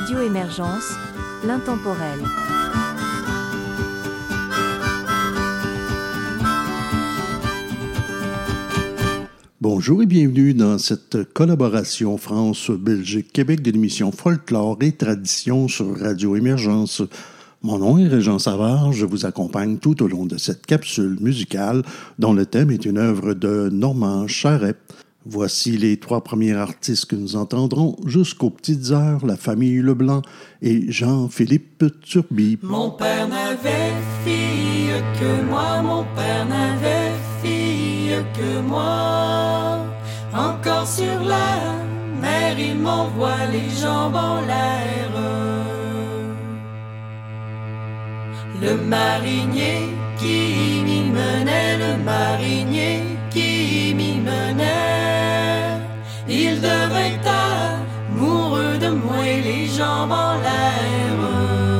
Radio Émergence, l'intemporel. Bonjour et bienvenue dans cette collaboration France-Belgique-Québec de l'émission Folklore et Tradition sur Radio Émergence. Mon nom est Régent Savard, je vous accompagne tout au long de cette capsule musicale dont le thème est une œuvre de Normand Charret. Voici les trois premiers artistes que nous entendrons jusqu'aux petites heures, la famille Leblanc et Jean-Philippe Turby. Mon père n'avait fille que moi, mon père n'avait fille que moi. Encore sur la mer, il m'envoie les jambes en l'air. Le marinier qui m'y menait, le marinier qui m'y menait, de moi les jambes en l'air.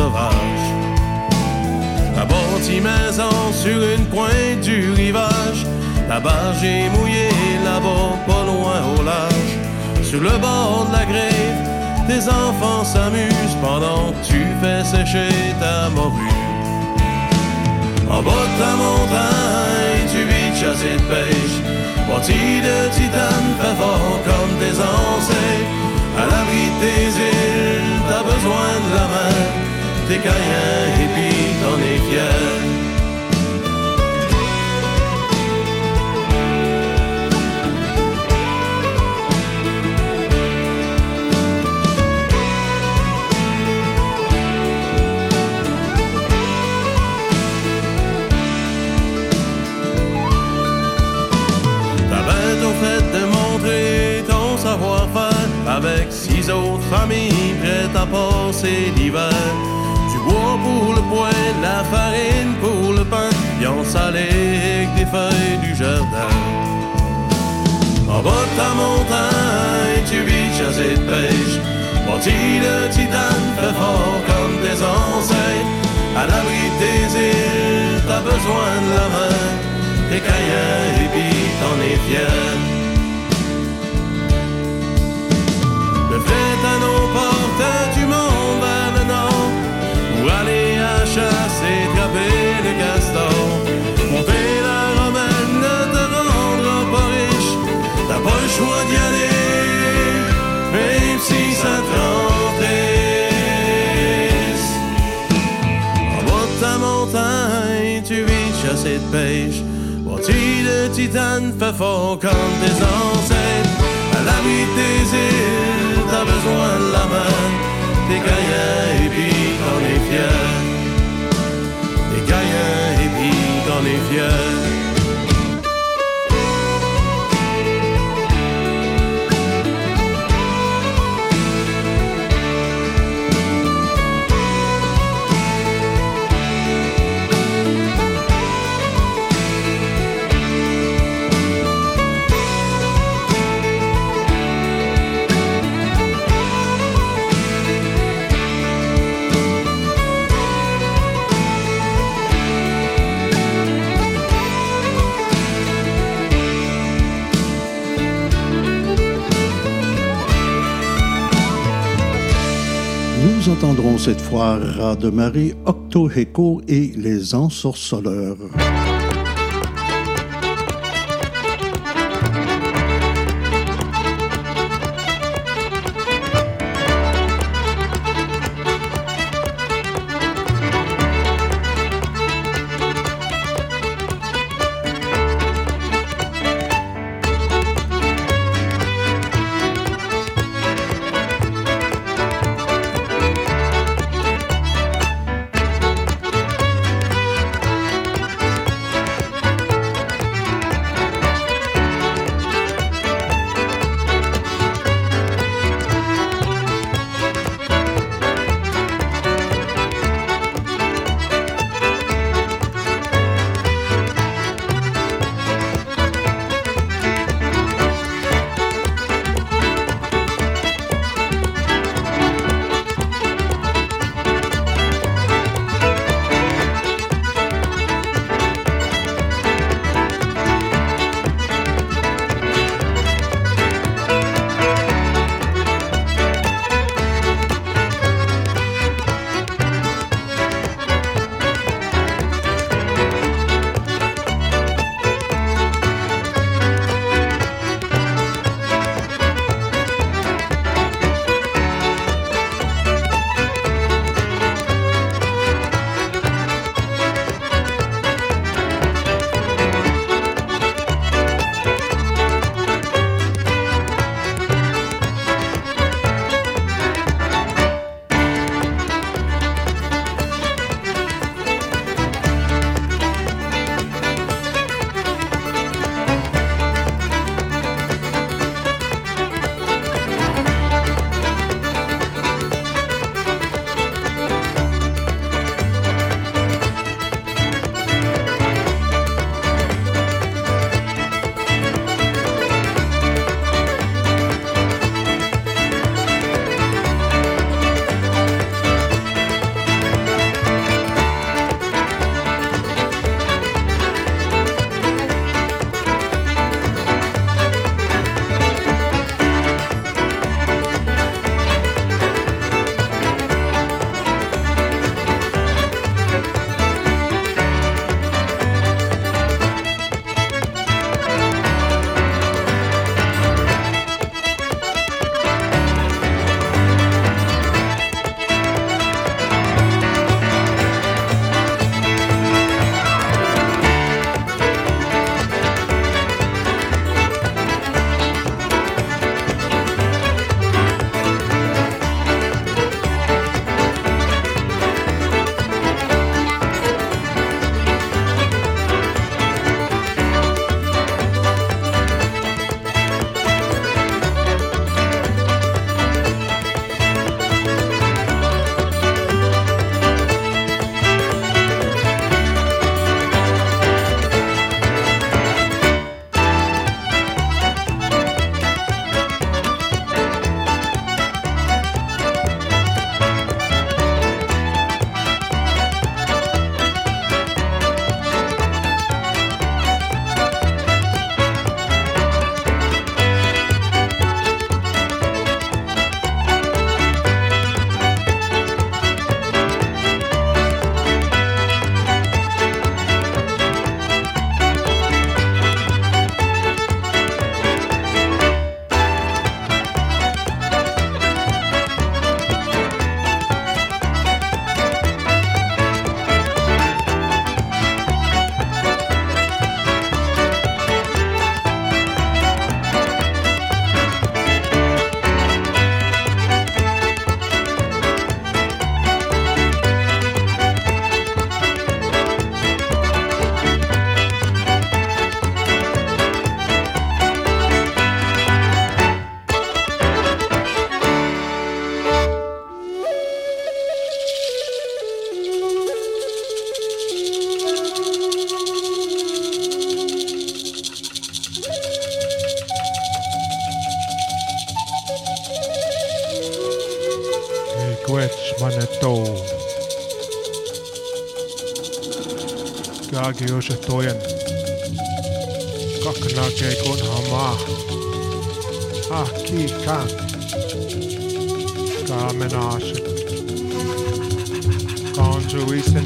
Sauvage. La bâtie maison sur une pointe du rivage. La barge est mouillée là-bas, pas loin au large. Sur le bord de la grève, tes enfants s'amusent pendant que tu fais sécher ta morue. En bas de ta montagne, tu vis de chasse et de pêche. Bâti de titane, fait fort comme tes ancêtres. À l'abri de tes îles, t'as besoin de la main. T'es caïen et puis t'en es fier. avec six autres familles prêtes à passer l'hiver. Pour le poing, la farine pour le pain, viande salée avec des feuilles du jardin. En bas de ta montagne, tu vis chasse et de pêche. Bâti de titane, fait fort comme tes ancêtres. À l'abri de tes îles, t'as besoin de la main. T'es caïens et puis t'en es fier. à nos portes le castor Monter la romaine ne te rendra pas riche. T'as pas le choix d'y aller Même si ça te En bas de ta montagne tu vis chasse et de pêche. Bâti de titane fait fort comme tes ancêtres. À l'abri des îles t'as besoin de la main, des gaillens et puis puis t'en es fier. entendrons cette fois de Marie, Octoheco et les ensorceleurs.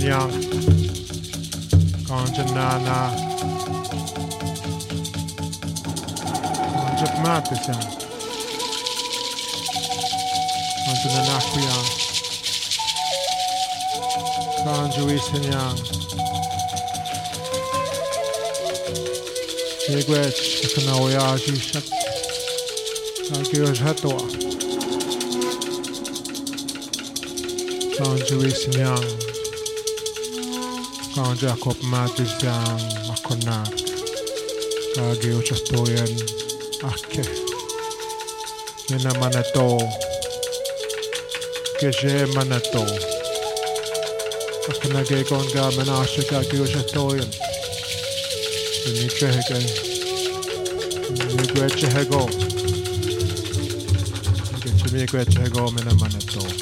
Pyongyang, Kanchanana, Kanchat Matisan, Kanchananakuyang, Kanjuisanyang, Jigwech, Kanawayaji Shak, Kankyosh Hatwa, Kanjuisanyang, Kanjak op madjang makonak. Kage uchastoyan ake. Nena manato. Keje manato. Akanage konga manashika ge uchastoyan. Nitrehege. Nigrechehego. Nigrechehego mena manato.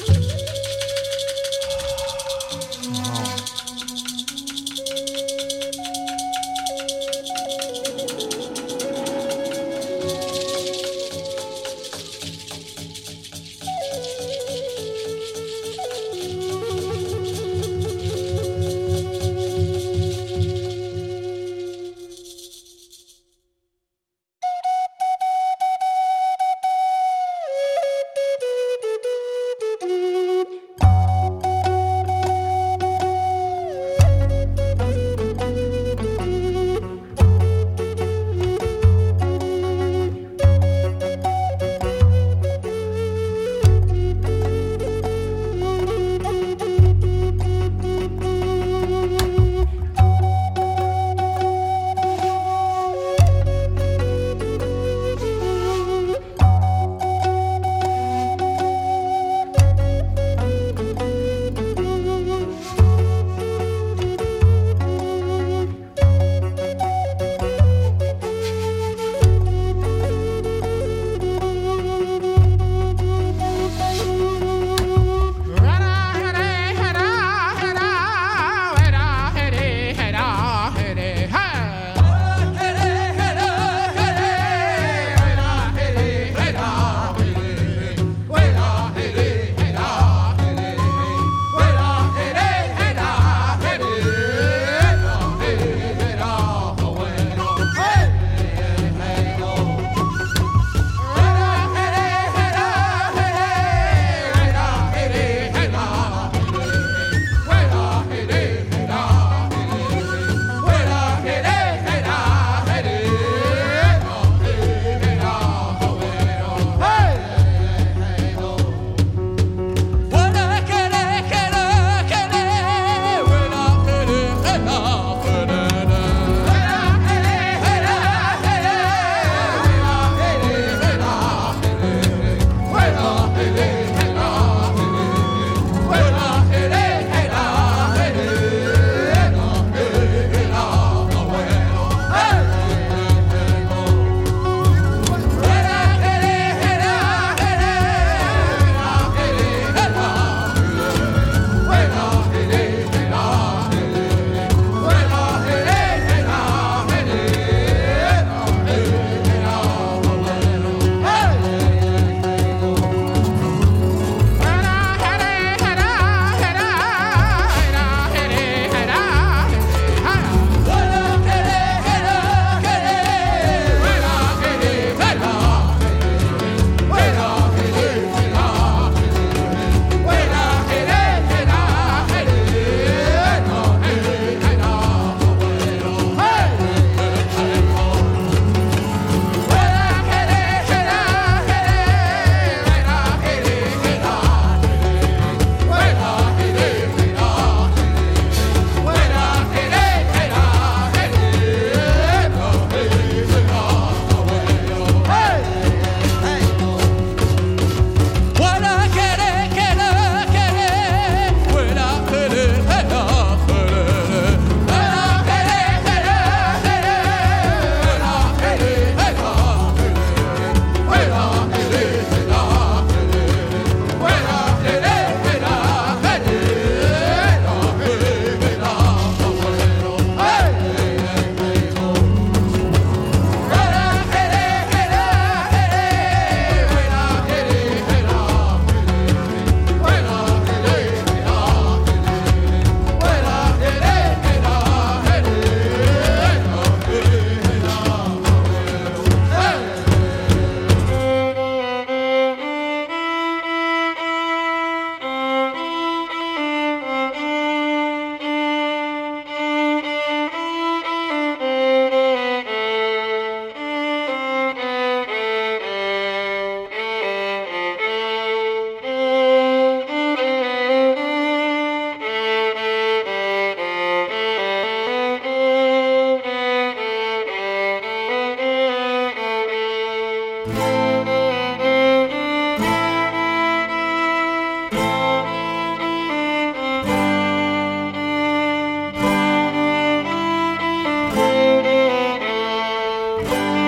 Bye.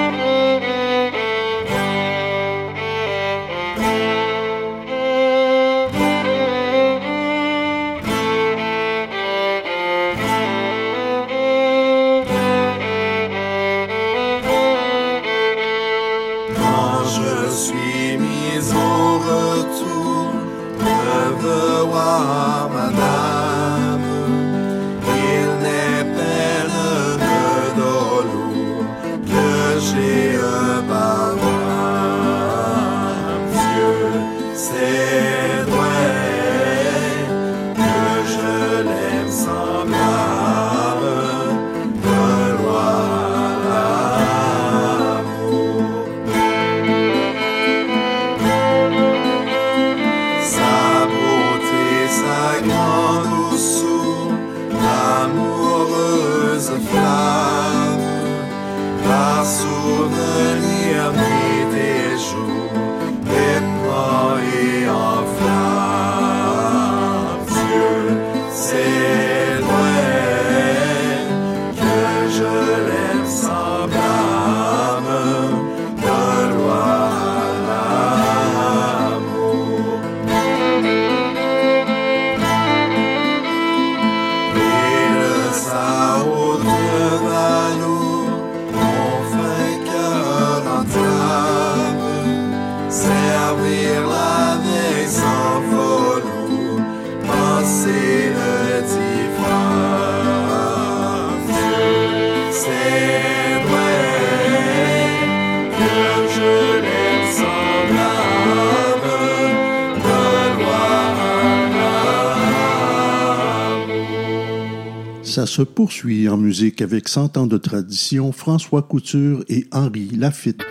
Ça se poursuit en musique avec 100 ans de tradition, François Couture et Henri Lafitte.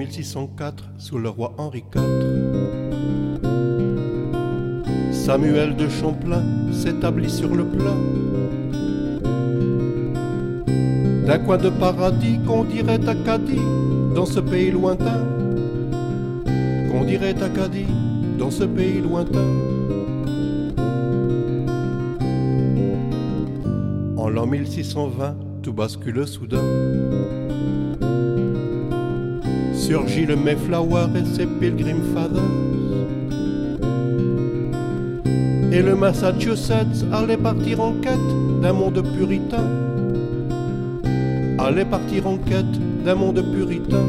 1604, sous le roi Henri IV, Samuel de Champlain s'établit sur le plat d'un coin de paradis qu'on dirait Acadie dans ce pays lointain, qu'on dirait Acadie dans ce pays lointain. En l'an 1620, tout bascule soudain. Surgit le Mayflower et ses Pilgrim Fathers. Et le Massachusetts allait partir en quête d'un monde puritain. Allait partir en quête d'un monde puritain.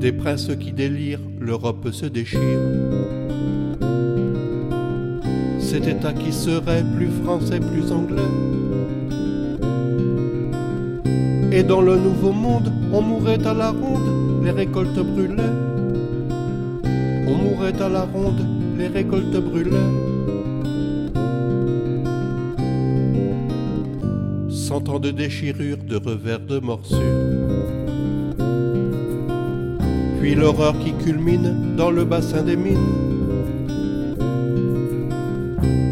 Des princes qui délirent, l'Europe se déchire. Cet État qui serait plus français, plus anglais. Et dans le nouveau monde, on mourrait à la ronde, les récoltes brûlaient. On mourrait à la ronde, les récoltes brûlaient. Cent ans de déchirure, de revers, de morsures. Puis l'horreur qui culmine dans le bassin des mines.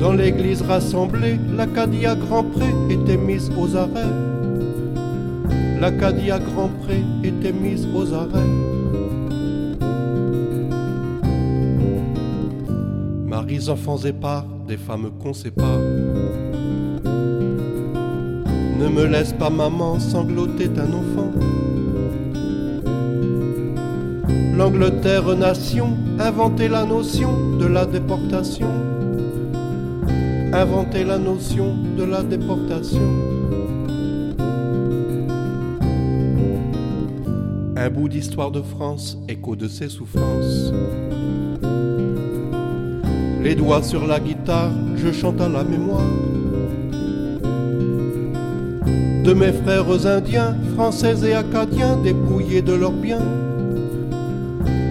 Dans l'église rassemblée, l'Acadie à Grand Pré était mise aux arrêts. L'Acadie à Grand Pré était mise aux arrêts. Maris, enfants épars, des femmes qu'on sépare. Ne me laisse pas, maman, sangloter un enfant. L'Angleterre nation inventait la notion de la déportation. Inventait la notion de la déportation. Un bout d'histoire de France, écho de ses souffrances. Les doigts sur la guitare, je chante à la mémoire de mes frères indiens, français et acadiens, dépouillés de leurs biens.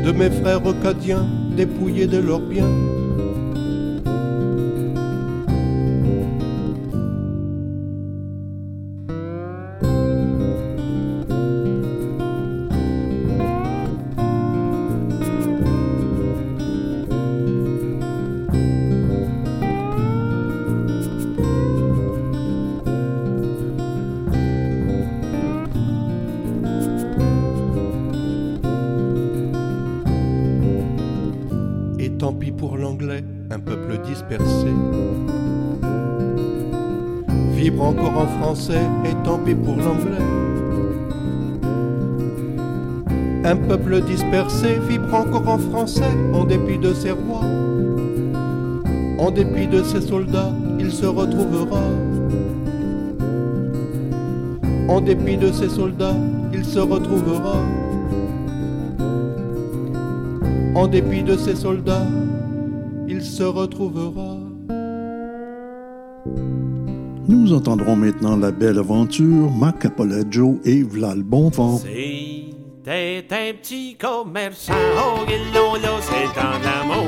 De mes frères acadiens, dépouillés de leurs biens. Et tant pis pour l'anglais. Un peuple dispersé vibre encore en français, en dépit de ses rois. En dépit de ses soldats, il se retrouvera. En dépit de ses soldats, il se retrouvera. En dépit de ses soldats, il se retrouvera. Nous entendrons maintenant la belle aventure, Marc Apologio et V'là le bon vent. C'était un petit commerçant, oh, là, c'est en amour.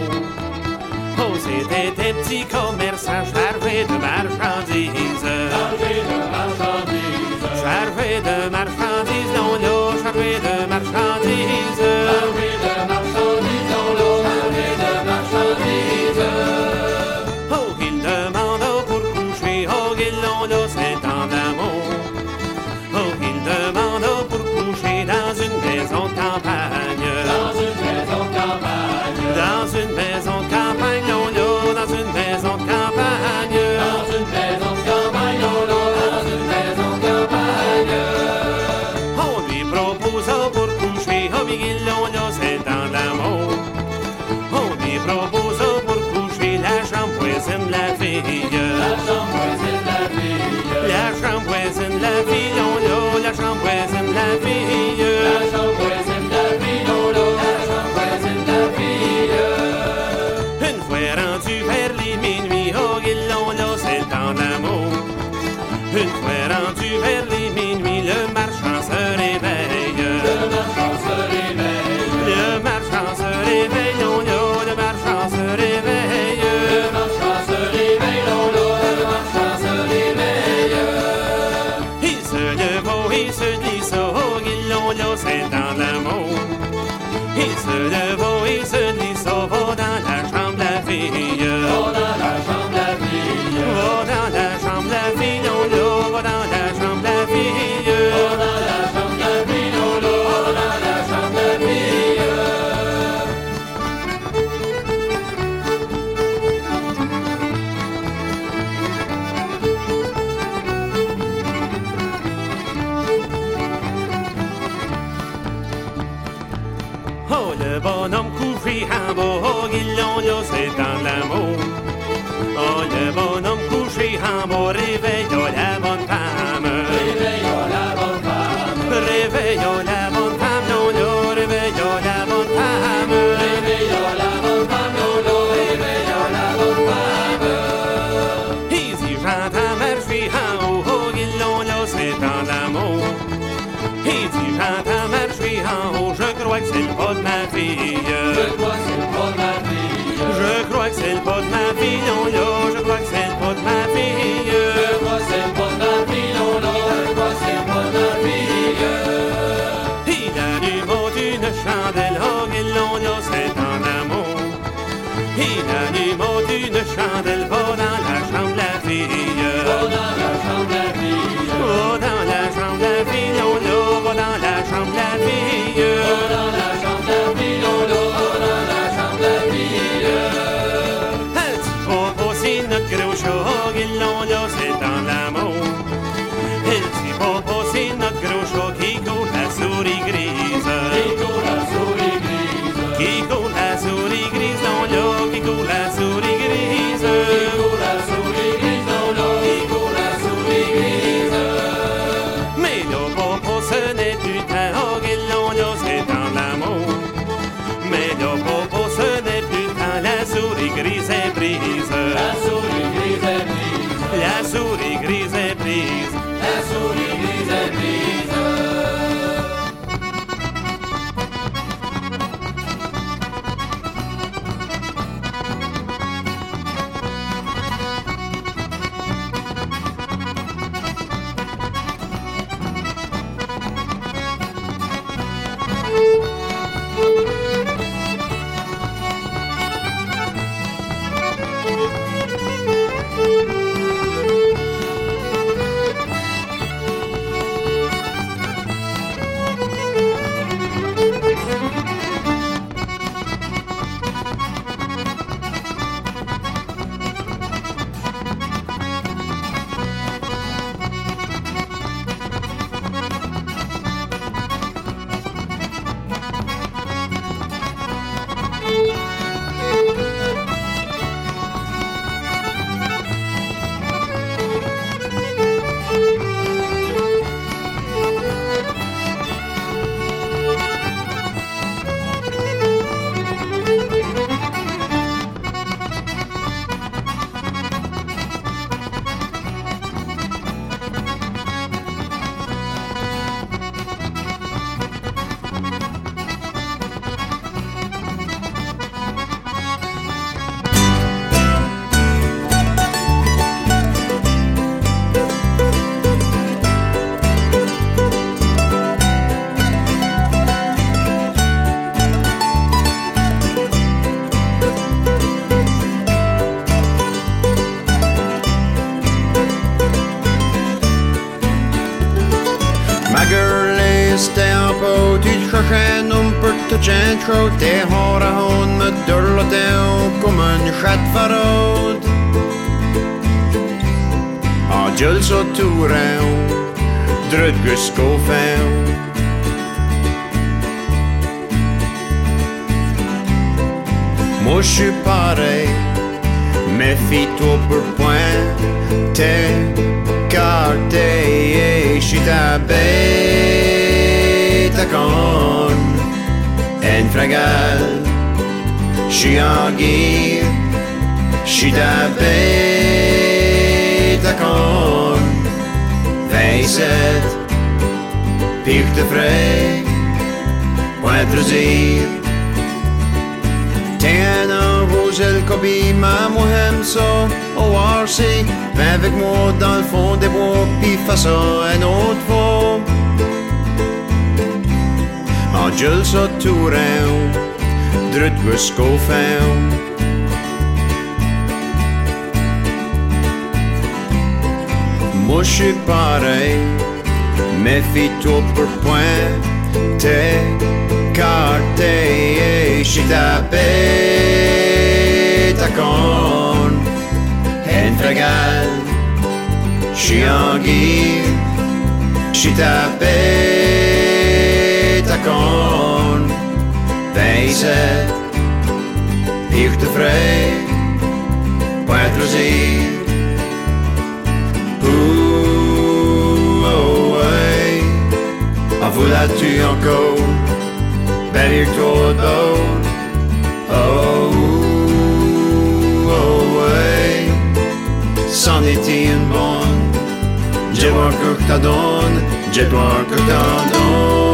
Oh, c'était un petit commerçant, chargé de marchandises. Chargé de marchandises, Chargé de marchandises, non, là, chargé de marchandises, guillon, là, c'est dans l'amour. Oh, le bonhomme couché en bas, réveille la bonne femme. Réveille la bonne femme. Réveille la bonne femme, non, non, réveille la bonne femme. Réveille la bonne femme, non, non, réveille la bonne femme. Easy, j'entends marcher en haut, oh, crois que c'est le pas de ma fille, non, là, tro Det har hon med dörr och kom en skjett förråd A jull så ture Drudgur skoffe Moshu pare Me fito point Te e beta con En fragal Shiagi Shita beta con Veiset Pirte frey Poetruzir Tena Rosel Kobi Mamo Hemso O Arsi Avec moi dans le fond des bois Puis face à un autre fond En Jules så toren Drut gur skofen Mushy pare Me fito per point Te carte e shita beta con En fregal Shiangi Shita Pire te frais, pointre zir. Ouh, oh, ouais. En voilà-tu encore? Belle toi d'autre. Oh, oh, ouais. C'en était une bonne. J'ai voir que t'as donne. J'ai voir que t'as donne.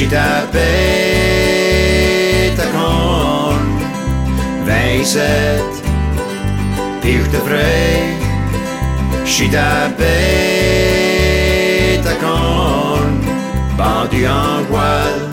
J'suis ta bête à corne, 27, pire de vrai, j'suis ta bête à corne, bandu en voile,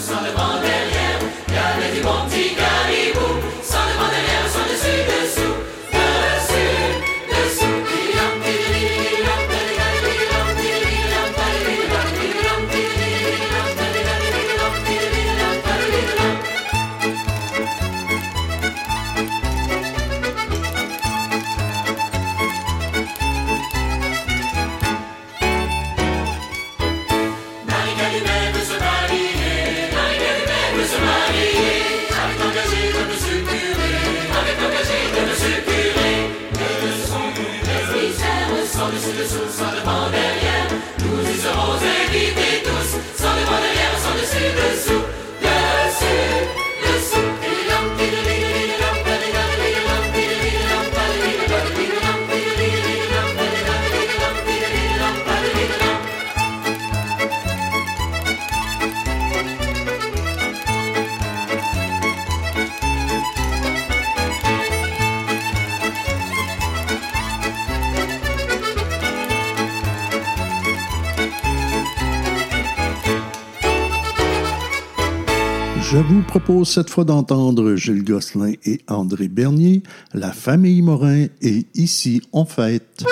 j'suis en corne, 27, il te près, point rosé. Cette fois d'entendre Gilles Gosselin et André Bernier. La famille Morin est ici en fête.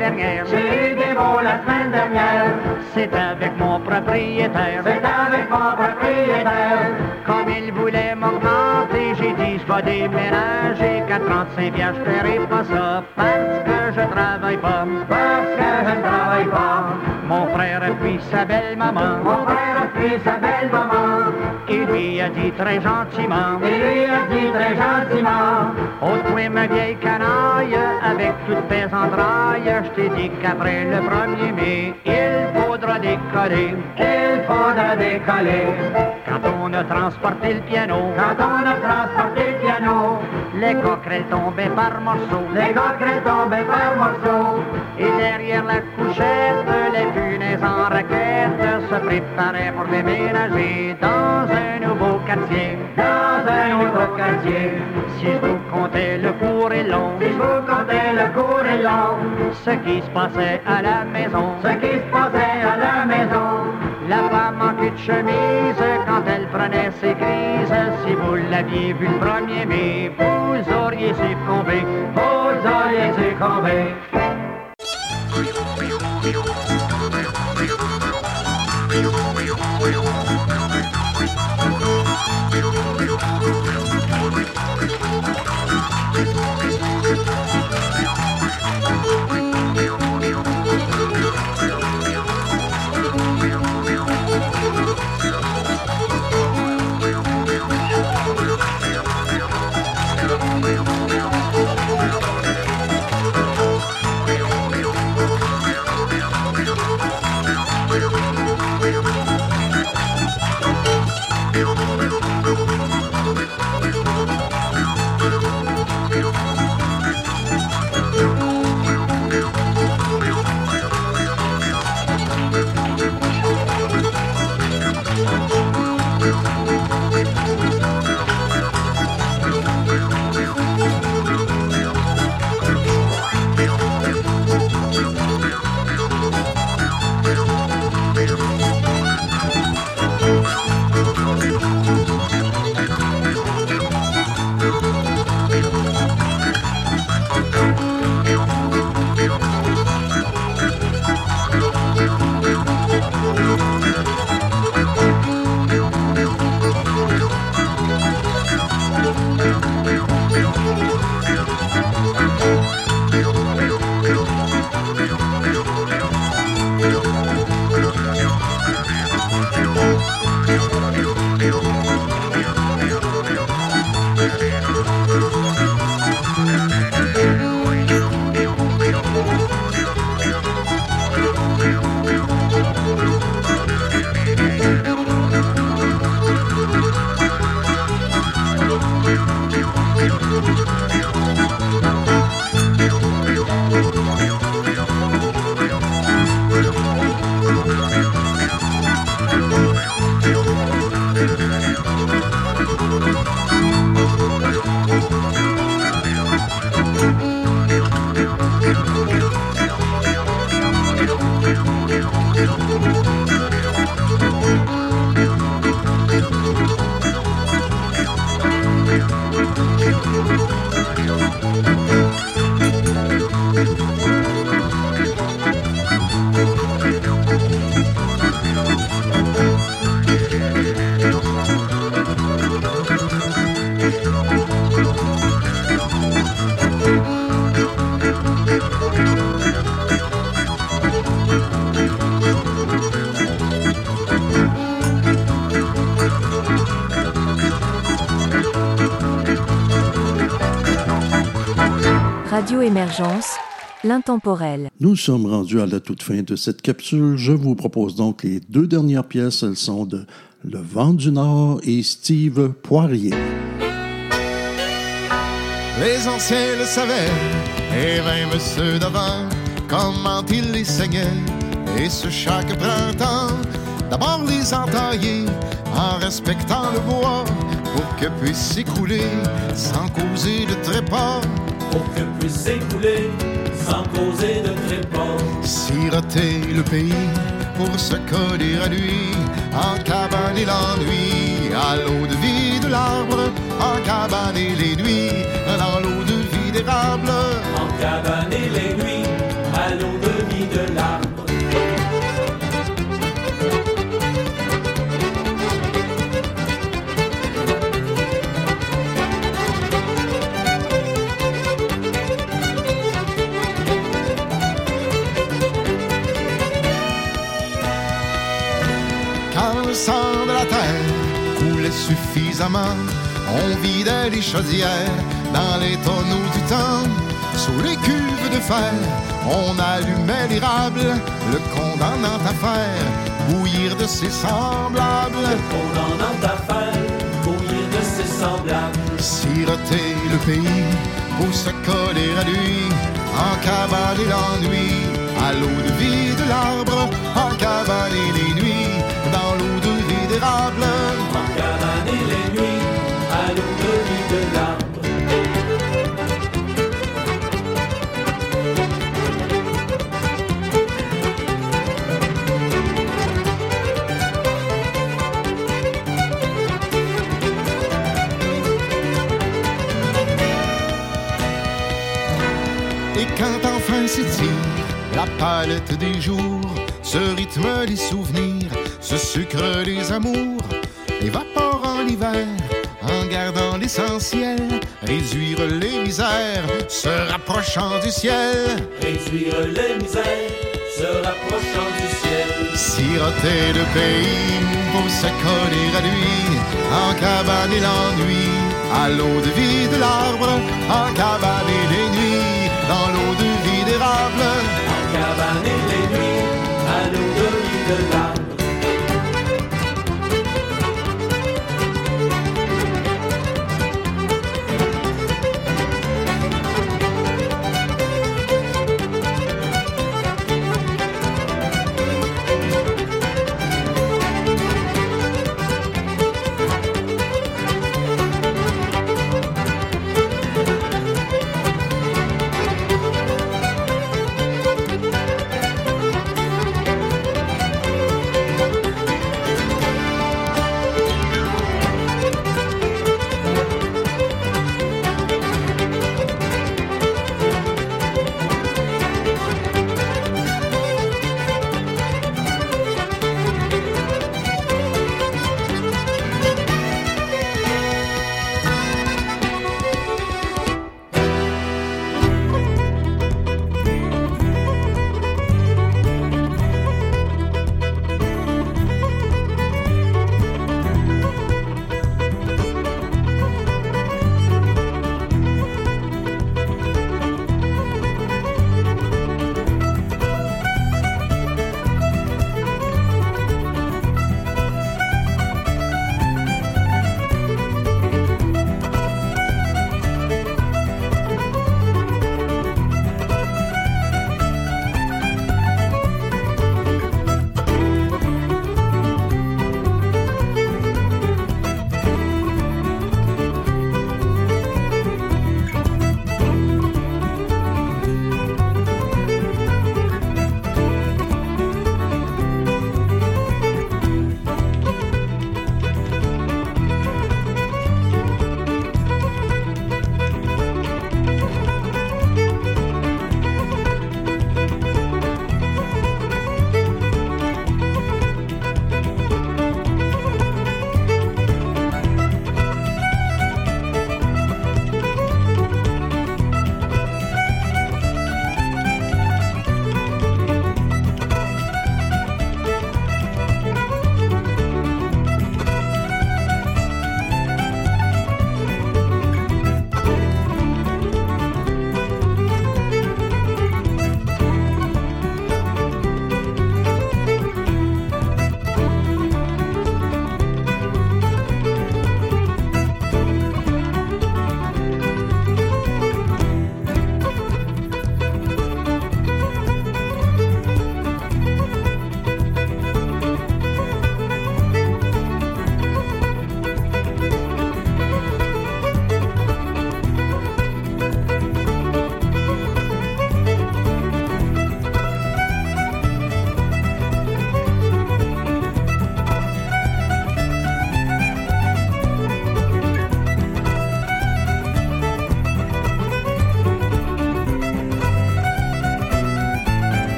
Dernière. J'ai eu des mots la semaine dernière. C'est avec mon propriétaire. C'est avec mon propriétaire. Comme il voulait m'augmenter, j'ai dit je vais déménager. Qu'à 35 piastres, je ferai pas ça parce que je travaille pas. Parce que je ne travaille pas. Mon frère puis sa belle maman. Mon frère puis sa belle maman. Il lui a dit très gentiment. Il lui a dit très gentiment. Oh toi ma vieille canaille, avec toute tes entrailles, je t'ai dit qu'après le 1er mai, il faudra décoller. Il faudra décoller. Quand on a transporté le piano. Quand on a transporté le piano. Les coquerelles tombaient par morceaux. Les coquerelles tombaient par morceaux. Et derrière la couchette, les punaises en raquette se préparaient pour déménager dans un nouveau quartier. Si je vous comptais le court et long. Si je vous comptais le court et long. Ce qui se passait à la maison. Ce qui se passait à la maison. La femme en cul de chemise quand elle prenait ses crises. Si vous l'aviez vu le premier mai, vous auriez succombé. Vous auriez succombé. Radio Émergence, l'intemporel. Nous sommes rendus à la toute fin de cette capsule. Je vous propose donc les deux dernières pièces. Elles sont de Le Vent du Nord et Steve Poirier. Les anciens le savaient, et même ceux d'avant, comment ils les saignaient. Et ce chaque printemps, d'abord les entailler en respectant le bois pour que puisse s'écouler sans causer de trépas pour que puisse s'écouler sans causer de tréport. Siroter le pays pour se coller à lui, en cabane et l'ennui, à l'eau de vie de l'arbre, en cabane et les nuits, dans l'eau de vie d'érable. En cabane et les nuits, à l'eau de vie de l'arbre. Sang de la terre coulait suffisamment, on vidait les chaudières dans les tonneaux du temps. Sous les cuves de fer, on allumait l'érable, le condamnant à faire bouillir de ses semblables. Condamnant ta faim, bouillir de ses semblables. Siroter le pays pour se coller à lui, en cavaler l'ennui, à l'eau de vie de l'arbre, en cavaler les nuits, dans l'eau et quand enfin s'étire la palette des jours, ce rythme les souvenirs, sucre les amours, évaporant l'hiver, en gardant l'essentiel, réduire les misères, se rapprochant du ciel, Réduire les misères, se rapprochant du ciel. siroter le pays pour se coller à lui, en cabane et l'ennui, à l'eau de vie de l'arbre, en cabane et les nuits, dans l'eau de vie d'érable. En cabane et les nuits, à l'eau de vie de l'arbre.